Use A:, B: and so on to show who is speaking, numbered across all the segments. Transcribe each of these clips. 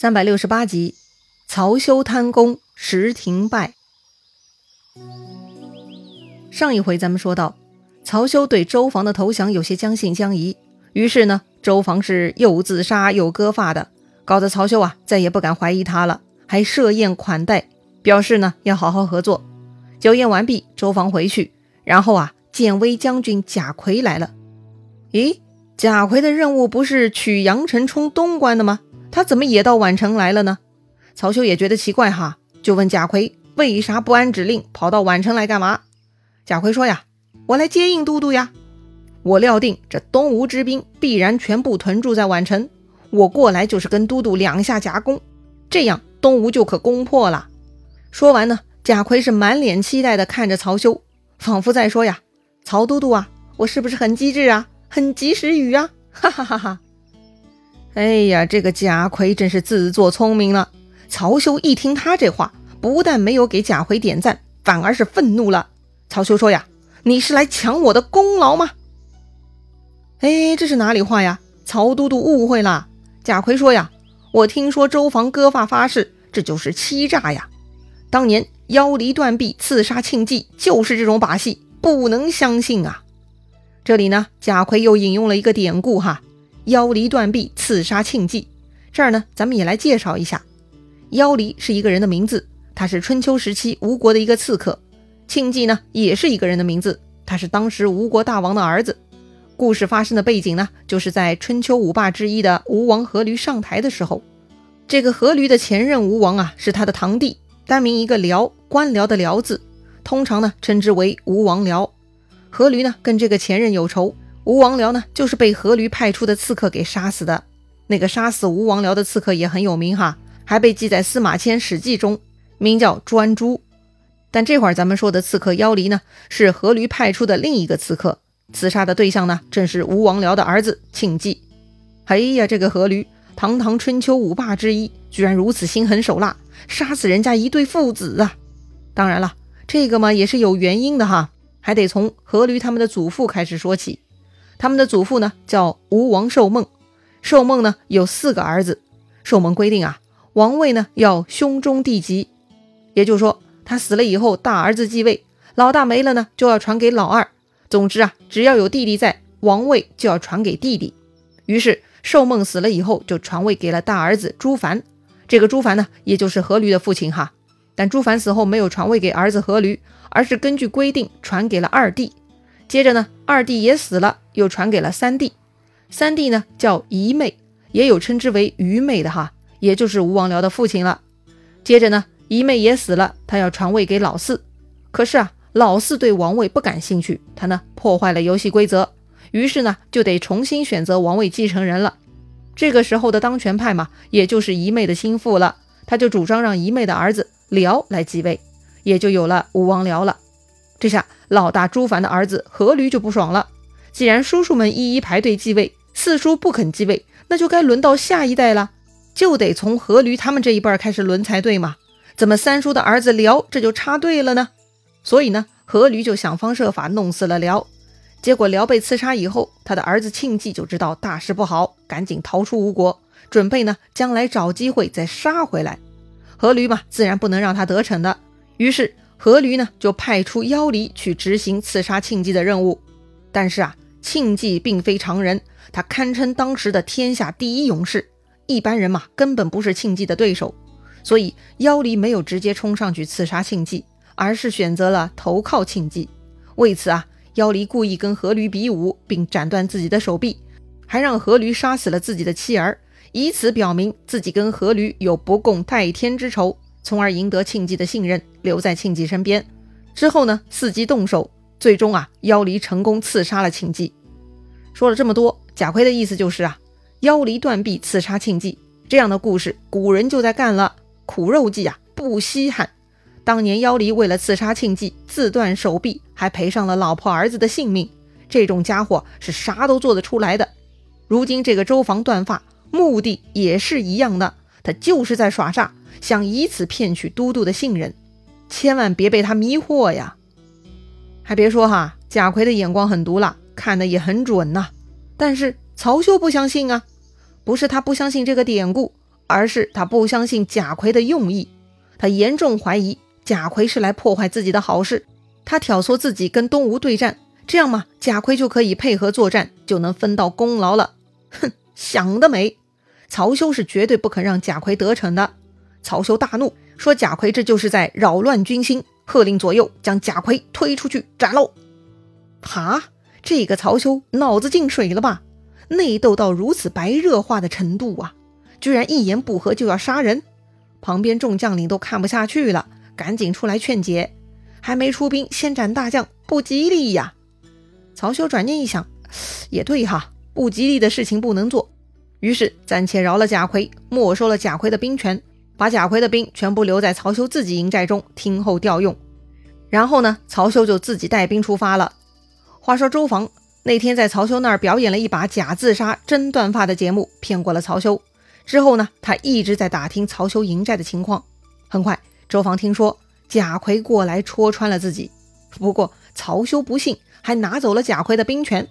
A: 三百六十八集，曹休贪功，石亭败。上一回咱们说到，曹休对周防的投降有些将信将疑，于是呢，周防是又自杀又割发的，搞得曹休啊再也不敢怀疑他了，还设宴款待，表示呢要好好合作。酒宴完毕，周防回去，然后啊，建威将军贾逵来了。咦，贾逵的任务不是取阳城冲东关的吗？他怎么也到宛城来了呢？曹休也觉得奇怪哈，就问贾逵为啥不按指令跑到宛城来干嘛？贾逵说呀，我来接应都督呀。我料定这东吴之兵必然全部屯驻在宛城，我过来就是跟都督两下夹攻，这样东吴就可攻破了。说完呢，贾逵是满脸期待的看着曹休，仿佛在说呀，曹都督啊，我是不是很机智啊，很及时雨啊？哈哈哈哈。哎呀，这个贾逵真是自作聪明了。曹休一听他这话，不但没有给贾逵点赞，反而是愤怒了。曹休说呀：“你是来抢我的功劳吗？”哎，这是哪里话呀？曹都督误会了。贾逵说呀：“我听说周防割发发誓，这就是欺诈呀。当年腰离断臂刺杀庆忌，就是这种把戏，不能相信啊。”这里呢，贾逵又引用了一个典故哈。腰离断臂刺杀庆忌，这儿呢，咱们也来介绍一下。腰离是一个人的名字，他是春秋时期吴国的一个刺客。庆忌呢，也是一个人的名字，他是当时吴国大王的儿子。故事发生的背景呢，就是在春秋五霸之一的吴王阖闾上台的时候，这个阖闾的前任吴王啊，是他的堂弟，单名一个辽，官僚的辽字，通常呢称之为吴王僚。阖闾呢，跟这个前任有仇。吴王僚呢，就是被阖闾派出的刺客给杀死的。那个杀死吴王僚的刺客也很有名哈，还被记在司马迁《史记》中，名叫专诸。但这会儿咱们说的刺客妖离呢，是阖闾派出的另一个刺客，刺杀的对象呢，正是吴王僚的儿子庆忌。哎呀，这个阖闾，堂堂春秋五霸之一，居然如此心狠手辣，杀死人家一对父子啊！当然了，这个嘛也是有原因的哈，还得从阖闾他们的祖父开始说起。他们的祖父呢叫吴王寿梦，寿梦呢有四个儿子。寿梦规定啊，王位呢要兄终弟及，也就是说他死了以后，大儿子继位，老大没了呢就要传给老二。总之啊，只要有弟弟在，王位就要传给弟弟。于是寿梦死了以后，就传位给了大儿子朱凡。这个朱凡呢，也就是阖闾的父亲哈。但朱凡死后没有传位给儿子阖闾，而是根据规定传给了二弟。接着呢，二弟也死了，又传给了三弟。三弟呢叫姨妹，也有称之为愚妹的哈，也就是吴王僚的父亲了。接着呢，姨妹也死了，他要传位给老四。可是啊，老四对王位不感兴趣，他呢破坏了游戏规则，于是呢就得重新选择王位继承人了。这个时候的当权派嘛，也就是姨妹的心腹了，他就主张让姨妹的儿子辽来继位，也就有了吴王僚了。这下。老大朱凡的儿子阖闾就不爽了。既然叔叔们一一排队继位，四叔不肯继位，那就该轮到下一代了，就得从阖闾他们这一辈开始轮才对嘛？怎么三叔的儿子辽这就插队了呢？所以呢，阖闾就想方设法弄死了辽。结果辽被刺杀以后，他的儿子庆忌就知道大事不好，赶紧逃出吴国，准备呢将来找机会再杀回来。阖闾嘛，自然不能让他得逞的，于是。阖闾呢，就派出妖离去执行刺杀庆忌的任务。但是啊，庆忌并非常人，他堪称当时的天下第一勇士，一般人嘛根本不是庆忌的对手。所以妖离没有直接冲上去刺杀庆忌，而是选择了投靠庆忌。为此啊，妖离故意跟阖闾比武，并斩断自己的手臂，还让阖闾杀死了自己的妻儿，以此表明自己跟阖闾有不共戴天之仇。从而赢得庆忌的信任，留在庆忌身边。之后呢，伺机动手，最终啊，妖离成功刺杀了庆忌。说了这么多，贾逵的意思就是啊，妖离断臂刺杀庆忌这样的故事，古人就在干了。苦肉计啊，不稀罕。当年妖离为了刺杀庆忌，自断手臂，还赔上了老婆儿子的性命。这种家伙是啥都做得出来的。如今这个周防断发，目的也是一样的，他就是在耍诈。想以此骗取都督的信任，千万别被他迷惑呀！还别说哈，贾逵的眼光很毒辣，看的也很准呐。但是曹休不相信啊，不是他不相信这个典故，而是他不相信贾逵的用意，他严重怀疑贾逵是来破坏自己的好事，他挑唆自己跟东吴对战，这样嘛，贾逵就可以配合作战，就能分到功劳了。哼，想得美！曹休是绝对不肯让贾逵得逞的。曹休大怒，说贾逵这就是在扰乱军心，喝令左右将贾逵推出去斩喽。哈，这个曹休脑子进水了吧？内斗到如此白热化的程度啊！居然一言不合就要杀人，旁边众将领都看不下去了，赶紧出来劝解。还没出兵，先斩大将，不吉利呀！曹休转念一想，也对哈，不吉利的事情不能做，于是暂且饶了贾逵，没收了贾逵的兵权，把贾逵的兵全部留在曹休自己营寨中听候调用。然后呢，曹休就自己带兵出发了。话说周防那天在曹休那儿表演了一把假自杀真断发的节目，骗过了曹休。之后呢，他一直在打听曹休营寨的情况。很快，周防听说贾逵过来戳穿了自己，不过曹休不信，还拿走了贾逵的兵权。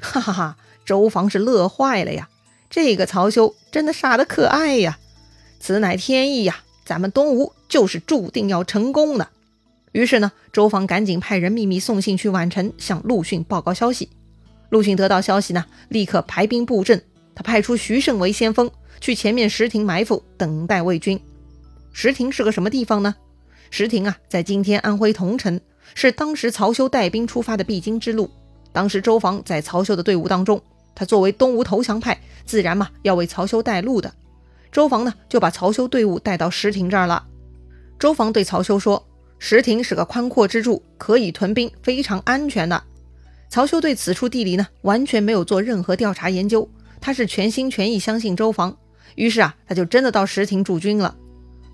A: 哈哈哈，周防是乐坏了呀！这个曹休真的傻得可爱呀！此乃天意呀，咱们东吴就是注定要成功的。于是呢，周防赶紧派人秘密送信去宛城，向陆逊报告消息。陆逊得到消息呢，立刻排兵布阵，他派出徐盛为先锋。去前面石亭埋伏，等待魏军。石亭是个什么地方呢？石亭啊，在今天安徽桐城，是当时曹休带兵出发的必经之路。当时周防在曹休的队伍当中，他作为东吴投降派，自然嘛要为曹休带路的。周防呢，就把曹休队伍带到石亭这儿了。周防对曹休说：“石亭是个宽阔之处，可以屯兵，非常安全的。”曹休对此处地理呢，完全没有做任何调查研究，他是全心全意相信周防。于是啊，他就真的到石亭驻军了。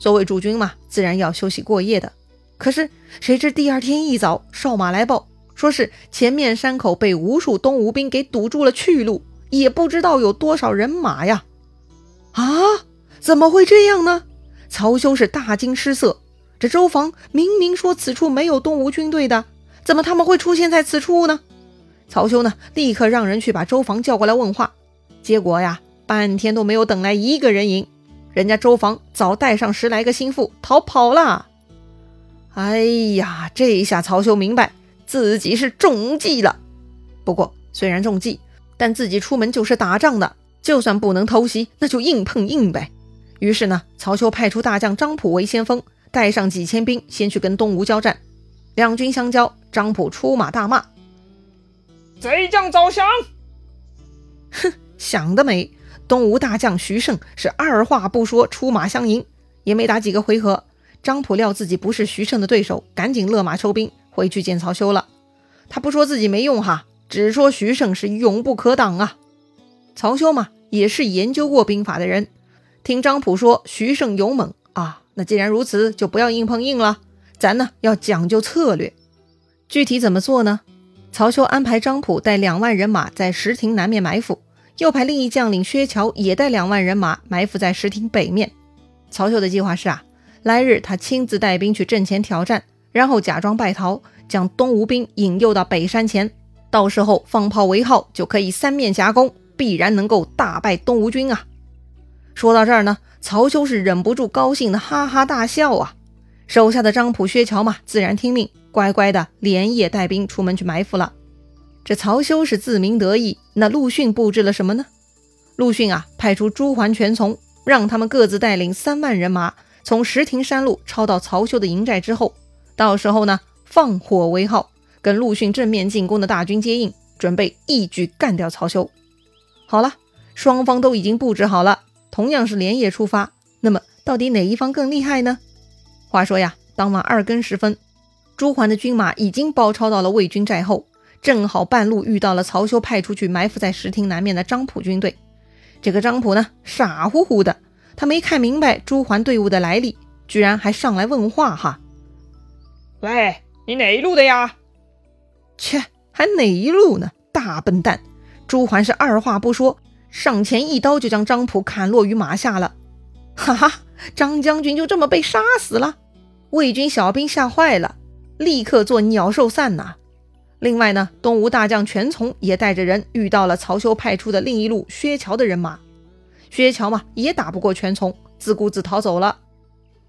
A: 作为驻军嘛，自然要休息过夜的。可是谁知第二天一早，哨马来报，说是前面山口被无数东吴兵给堵住了去路，也不知道有多少人马呀！啊，怎么会这样呢？曹休是大惊失色。这周防明明说此处没有东吴军队的，怎么他们会出现在此处呢？曹休呢，立刻让人去把周防叫过来问话。结果呀。半天都没有等来一个人影，人家周防早带上十来个心腹逃跑了。哎呀，这一下曹休明白自己是中计了。不过虽然中计，但自己出门就是打仗的，就算不能偷袭，那就硬碰硬呗。于是呢，曹休派出大将张普为先锋，带上几千兵先去跟东吴交战。两军相交，张普出马大骂：“
B: 贼将早降！”
A: 哼，想得美！东吴大将徐盛是二话不说出马相迎，也没打几个回合，张普料自己不是徐盛的对手，赶紧勒马收兵回去见曹休了。他不说自己没用哈，只说徐盛是勇不可挡啊。曹休嘛，也是研究过兵法的人，听张普说徐盛勇猛啊，那既然如此，就不要硬碰硬了，咱呢要讲究策略。具体怎么做呢？曹休安排张普带两万人马在石亭南面埋伏。又派另一将领薛乔也带两万人马埋伏在石亭北面。曹休的计划是啊，来日他亲自带兵去阵前挑战，然后假装败逃，将东吴兵引诱到北山前，到时候放炮为号，就可以三面夹攻，必然能够大败东吴军啊！说到这儿呢，曹休是忍不住高兴的哈哈大笑啊。手下的张普、薛乔嘛，自然听命，乖乖的连夜带兵出门去埋伏了。这曹休是自鸣得意，那陆逊布置了什么呢？陆逊啊，派出朱桓、全从，让他们各自带领三万人马，从石亭山路抄到曹休的营寨之后，到时候呢，放火为号，跟陆逊正面进攻的大军接应，准备一举干掉曹休。好了，双方都已经布置好了，同样是连夜出发。那么，到底哪一方更厉害呢？话说呀，当晚二更时分，朱桓的军马已经包抄到了魏军寨后。正好半路遇到了曹休派出去埋伏在石亭南面的张普军队。这个张普呢，傻乎乎的，他没看明白朱桓队伍的来历，居然还上来问话哈。
B: 喂，你哪一路的呀？
A: 切，还哪一路呢？大笨蛋！朱桓是二话不说，上前一刀就将张普砍落于马下了。哈哈，张将军就这么被杀死了。魏军小兵吓坏了，立刻做鸟兽散呐。另外呢，东吴大将全从也带着人遇到了曹休派出的另一路薛乔的人马。薛乔嘛，也打不过全从，自顾自逃走了。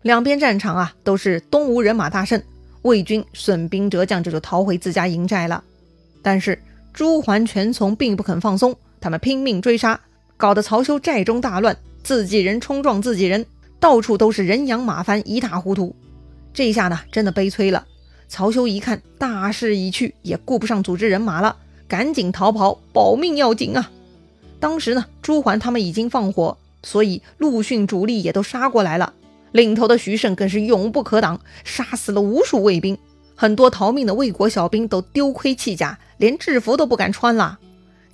A: 两边战场啊，都是东吴人马大胜，魏军损兵折将，这就逃回自家营寨了。但是朱桓全从并不肯放松，他们拼命追杀，搞得曹休寨中大乱，自己人冲撞自己人，到处都是人仰马翻，一塌糊涂。这下呢，真的悲催了。曹休一看大势已去，也顾不上组织人马了，赶紧逃跑，保命要紧啊！当时呢，朱桓他们已经放火，所以陆逊主力也都杀过来了。领头的徐盛更是勇不可挡，杀死了无数卫兵，很多逃命的魏国小兵都丢盔弃甲，连制服都不敢穿了。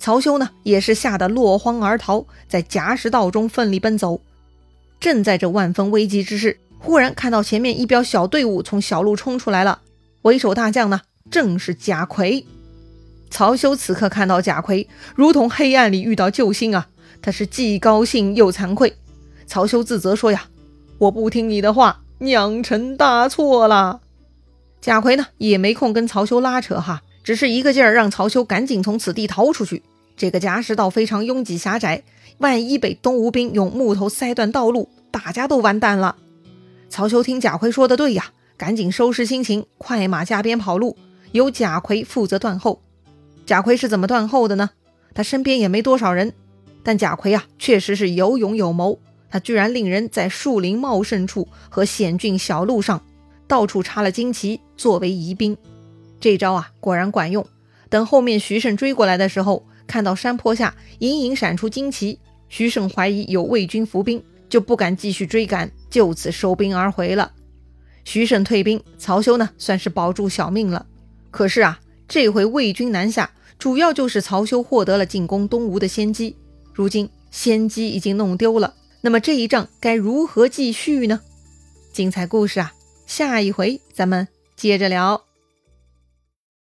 A: 曹休呢，也是吓得落荒而逃，在夹石道中奋力奔走。正在这万分危急之时，忽然看到前面一彪小队伍从小路冲出来了。为首大将呢，正是贾逵。曹休此刻看到贾逵，如同黑暗里遇到救星啊！他是既高兴又惭愧。曹休自责说：“呀，我不听你的话，酿成大错了。”贾逵呢，也没空跟曹休拉扯哈，只是一个劲儿让曹休赶紧从此地逃出去。这个夹石道非常拥挤狭窄，万一被东吴兵用木头塞断道路，大家都完蛋了。曹休听贾逵说的对呀。赶紧收拾心情，快马加鞭跑路，由贾逵负责断后。贾逵是怎么断后的呢？他身边也没多少人，但贾逵啊，确实是有勇有谋。他居然令人在树林茂盛处和险峻小路上，到处插了旌旗作为疑兵。这招啊，果然管用。等后面徐盛追过来的时候，看到山坡下隐隐闪出旌旗，徐盛怀疑有魏军伏兵，就不敢继续追赶，就此收兵而回了。徐盛退兵，曹休呢算是保住小命了。可是啊，这回魏军南下，主要就是曹休获得了进攻东吴的先机。如今先机已经弄丢了，那么这一仗该如何继续呢？精彩故事啊，下一回咱们接着聊。